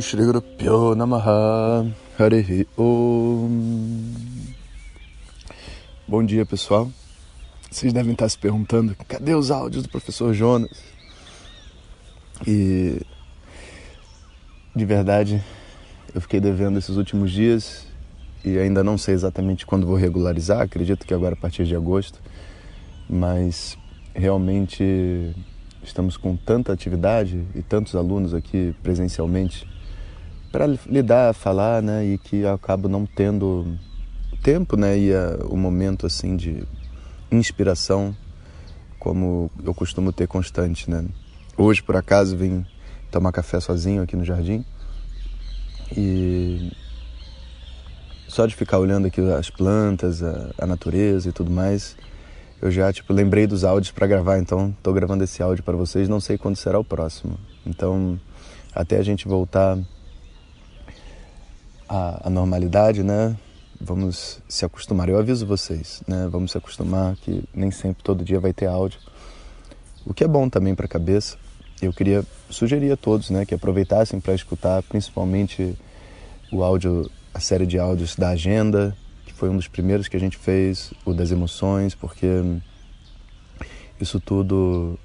Shri Guru Pyo Namaha Harihi Om Bom dia pessoal, vocês devem estar se perguntando cadê os áudios do professor Jonas? E de verdade eu fiquei devendo esses últimos dias e ainda não sei exatamente quando vou regularizar, acredito que agora a partir de agosto, mas realmente estamos com tanta atividade e tantos alunos aqui presencialmente para lidar, falar, né, e que eu acabo não tendo tempo, né, e o momento assim de inspiração como eu costumo ter constante, né. Hoje por acaso vim tomar café sozinho aqui no jardim e só de ficar olhando aqui as plantas, a, a natureza e tudo mais, eu já tipo lembrei dos áudios para gravar, então estou gravando esse áudio para vocês, não sei quando será o próximo. Então, até a gente voltar à, à normalidade, né? Vamos se acostumar. Eu aviso vocês, né? Vamos se acostumar que nem sempre todo dia vai ter áudio. O que é bom também para a cabeça. Eu queria sugerir a todos, né, que aproveitassem para escutar principalmente o áudio, a série de áudios da agenda, foi um dos primeiros que a gente fez, o das emoções, porque isso tudo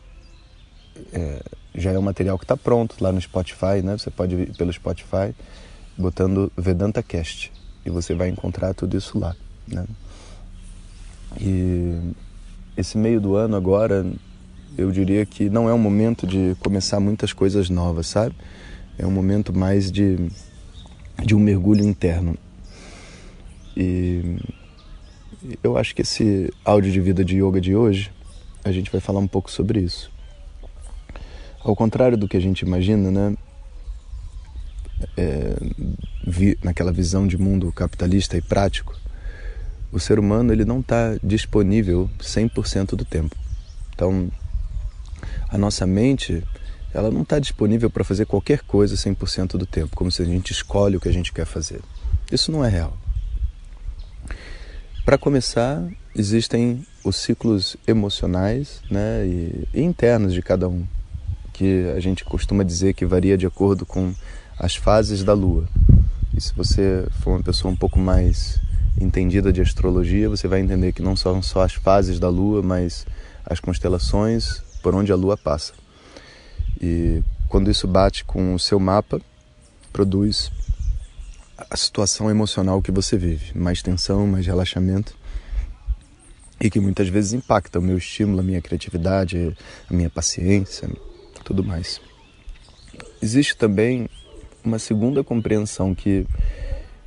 é, já é um material que está pronto lá no Spotify, né? Você pode ir pelo Spotify botando Vedanta Cast e você vai encontrar tudo isso lá, né? E esse meio do ano agora, eu diria que não é um momento de começar muitas coisas novas, sabe? É um momento mais de, de um mergulho interno. E eu acho que esse áudio de vida de yoga de hoje, a gente vai falar um pouco sobre isso. Ao contrário do que a gente imagina, né? É, vi, naquela visão de mundo capitalista e prático, o ser humano ele não está disponível 100% do tempo. Então, a nossa mente ela não está disponível para fazer qualquer coisa 100% do tempo, como se a gente escolhe o que a gente quer fazer. Isso não é real. Para começar, existem os ciclos emocionais né, e, internos de cada um, que a gente costuma dizer que varia de acordo com as fases da Lua. E se você for uma pessoa um pouco mais entendida de astrologia, você vai entender que não são só as fases da Lua, mas as constelações por onde a Lua passa. E quando isso bate com o seu mapa, produz a situação emocional que você vive, mais tensão, mais relaxamento e que muitas vezes impacta o meu estímulo, a minha criatividade, a minha paciência, tudo mais. Existe também uma segunda compreensão que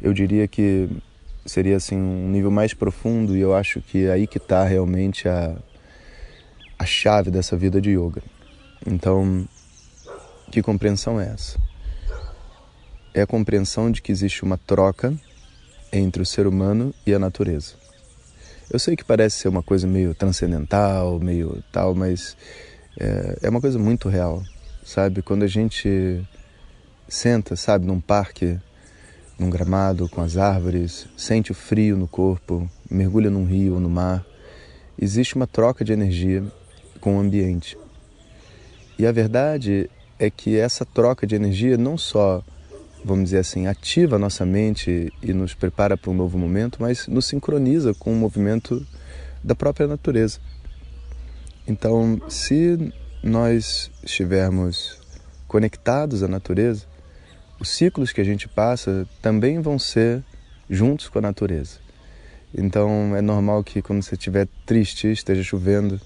eu diria que seria assim um nível mais profundo e eu acho que é aí que está realmente a, a chave dessa vida de yoga. Então, que compreensão é essa? é a compreensão de que existe uma troca entre o ser humano e a natureza. Eu sei que parece ser uma coisa meio transcendental, meio tal, mas é, é uma coisa muito real, sabe? Quando a gente senta, sabe, num parque, num gramado com as árvores, sente o frio no corpo, mergulha num rio ou no mar, existe uma troca de energia com o ambiente. E a verdade é que essa troca de energia não só vamos dizer assim, ativa a nossa mente e nos prepara para um novo momento, mas nos sincroniza com o movimento da própria natureza. Então, se nós estivermos conectados à natureza, os ciclos que a gente passa também vão ser juntos com a natureza. Então, é normal que quando você estiver triste, esteja chovendo.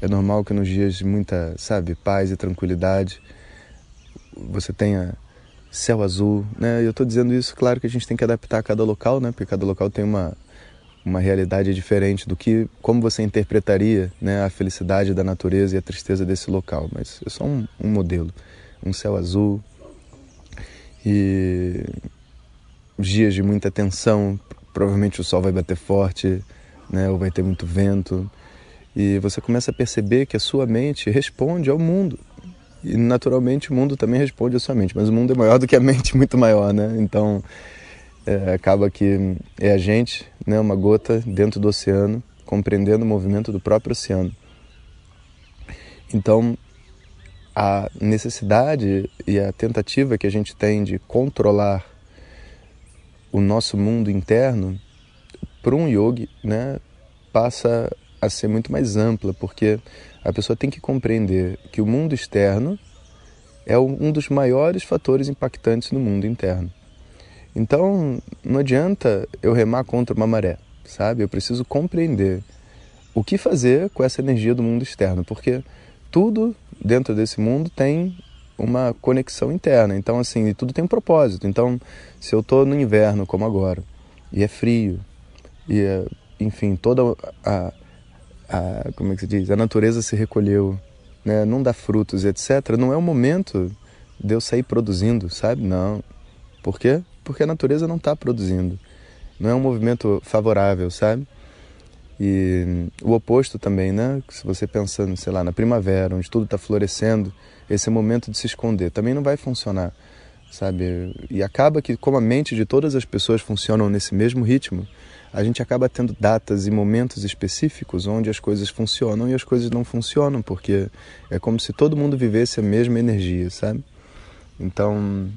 É normal que nos dias de muita, sabe, paz e tranquilidade, você tenha céu azul, né? Eu estou dizendo isso, claro que a gente tem que adaptar a cada local, né? Porque cada local tem uma uma realidade diferente do que como você interpretaria, né, a felicidade da natureza e a tristeza desse local. Mas é só um, um modelo, um céu azul e dias de muita tensão, provavelmente o sol vai bater forte, né, ou vai ter muito vento, e você começa a perceber que a sua mente responde ao mundo. E naturalmente o mundo também responde à sua mente, mas o mundo é maior do que a mente, muito maior, né? Então é, acaba que é a gente, né, uma gota dentro do oceano, compreendendo o movimento do próprio oceano. Então a necessidade e a tentativa que a gente tem de controlar o nosso mundo interno para um yogi, né, passa a ser muito mais ampla, porque a pessoa tem que compreender que o mundo externo é um dos maiores fatores impactantes no mundo interno. Então, não adianta eu remar contra uma maré, sabe? Eu preciso compreender o que fazer com essa energia do mundo externo, porque tudo dentro desse mundo tem uma conexão interna. Então, assim, tudo tem um propósito. Então, se eu estou no inverno, como agora, e é frio, e, é, enfim, toda a, a, como é que se diz, a natureza se recolheu, né, não dá frutos, etc., não é o momento de eu sair produzindo, sabe? Não. Por quê? Porque a natureza não está produzindo. Não é um movimento favorável, sabe? E o oposto também, né? Se você pensando, sei lá, na primavera, onde tudo está florescendo, esse momento de se esconder. Também não vai funcionar, sabe? E acaba que, como a mente de todas as pessoas funcionam nesse mesmo ritmo, a gente acaba tendo datas e momentos específicos onde as coisas funcionam e as coisas não funcionam, porque é como se todo mundo vivesse a mesma energia, sabe? Então,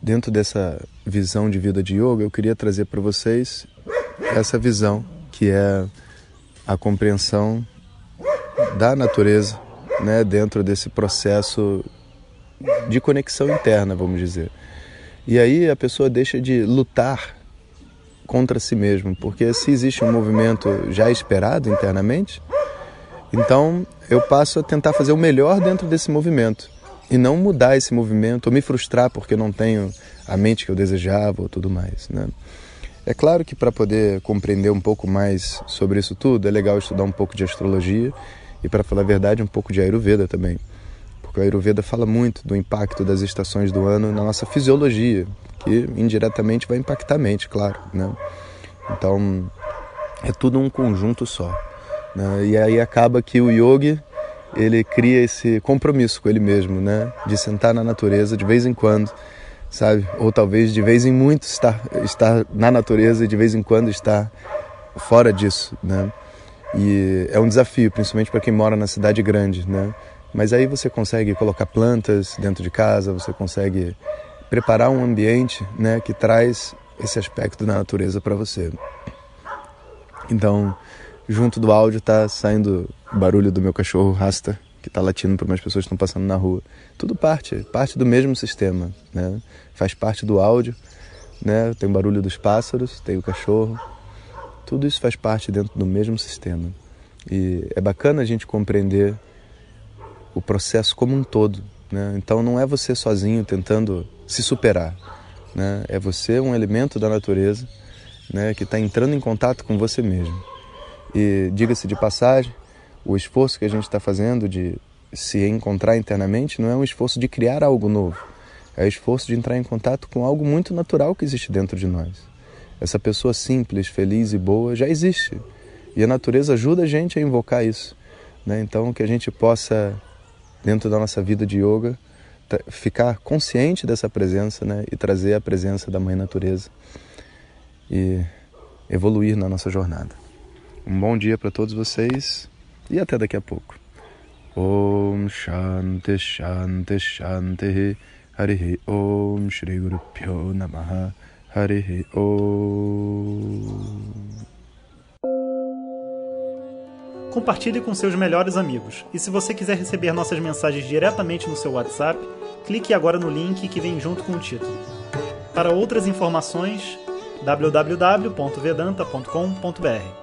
dentro dessa visão de vida de yoga, eu queria trazer para vocês essa visão que é a compreensão da natureza, né, dentro desse processo de conexão interna, vamos dizer. E aí a pessoa deixa de lutar contra si mesmo, porque se existe um movimento já esperado internamente, então eu passo a tentar fazer o melhor dentro desse movimento e não mudar esse movimento ou me frustrar porque não tenho a mente que eu desejava ou tudo mais, né? É claro que para poder compreender um pouco mais sobre isso tudo, é legal estudar um pouco de astrologia e, para falar a verdade, um pouco de Ayurveda também. Porque o Ayurveda fala muito do impacto das estações do ano na nossa fisiologia, que indiretamente vai impactar a mente, claro. Né? Então, é tudo um conjunto só. Né? E aí acaba que o yogi ele cria esse compromisso com ele mesmo, né? De sentar na natureza de vez em quando, sabe? Ou talvez de vez em muito estar, estar na natureza e de vez em quando estar fora disso, né? E é um desafio, principalmente para quem mora na cidade grande, né? Mas aí você consegue colocar plantas dentro de casa, você consegue preparar um ambiente né, que traz esse aspecto da natureza para você. Então, junto do áudio está saindo o barulho do meu cachorro Rasta, que está latindo para umas pessoas que estão passando na rua. Tudo parte, parte do mesmo sistema, né? Faz parte do áudio, né? Tem o barulho dos pássaros, tem o cachorro. Tudo isso faz parte dentro do mesmo sistema. E é bacana a gente compreender o processo como um todo, né? Então não é você sozinho tentando se superar. Né? É você um elemento da natureza né, que está entrando em contato com você mesmo. E diga-se de passagem, o esforço que a gente está fazendo de se encontrar internamente não é um esforço de criar algo novo, é o esforço de entrar em contato com algo muito natural que existe dentro de nós. Essa pessoa simples, feliz e boa já existe. E a natureza ajuda a gente a invocar isso. Né? Então, que a gente possa, dentro da nossa vida de yoga, ficar consciente dessa presença né? e trazer a presença da Mãe Natureza e evoluir na nossa jornada. Um bom dia para todos vocês e até daqui a pouco. Om Shanti Shanti Shanti Harihi Om Shri Guru Pyo Namaha Harihi Om Compartilhe com seus melhores amigos. E se você quiser receber nossas mensagens diretamente no seu WhatsApp, clique agora no link que vem junto com o título. Para outras informações, www.vedanta.com.br.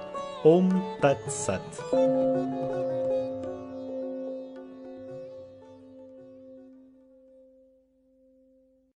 Om Tat Sat.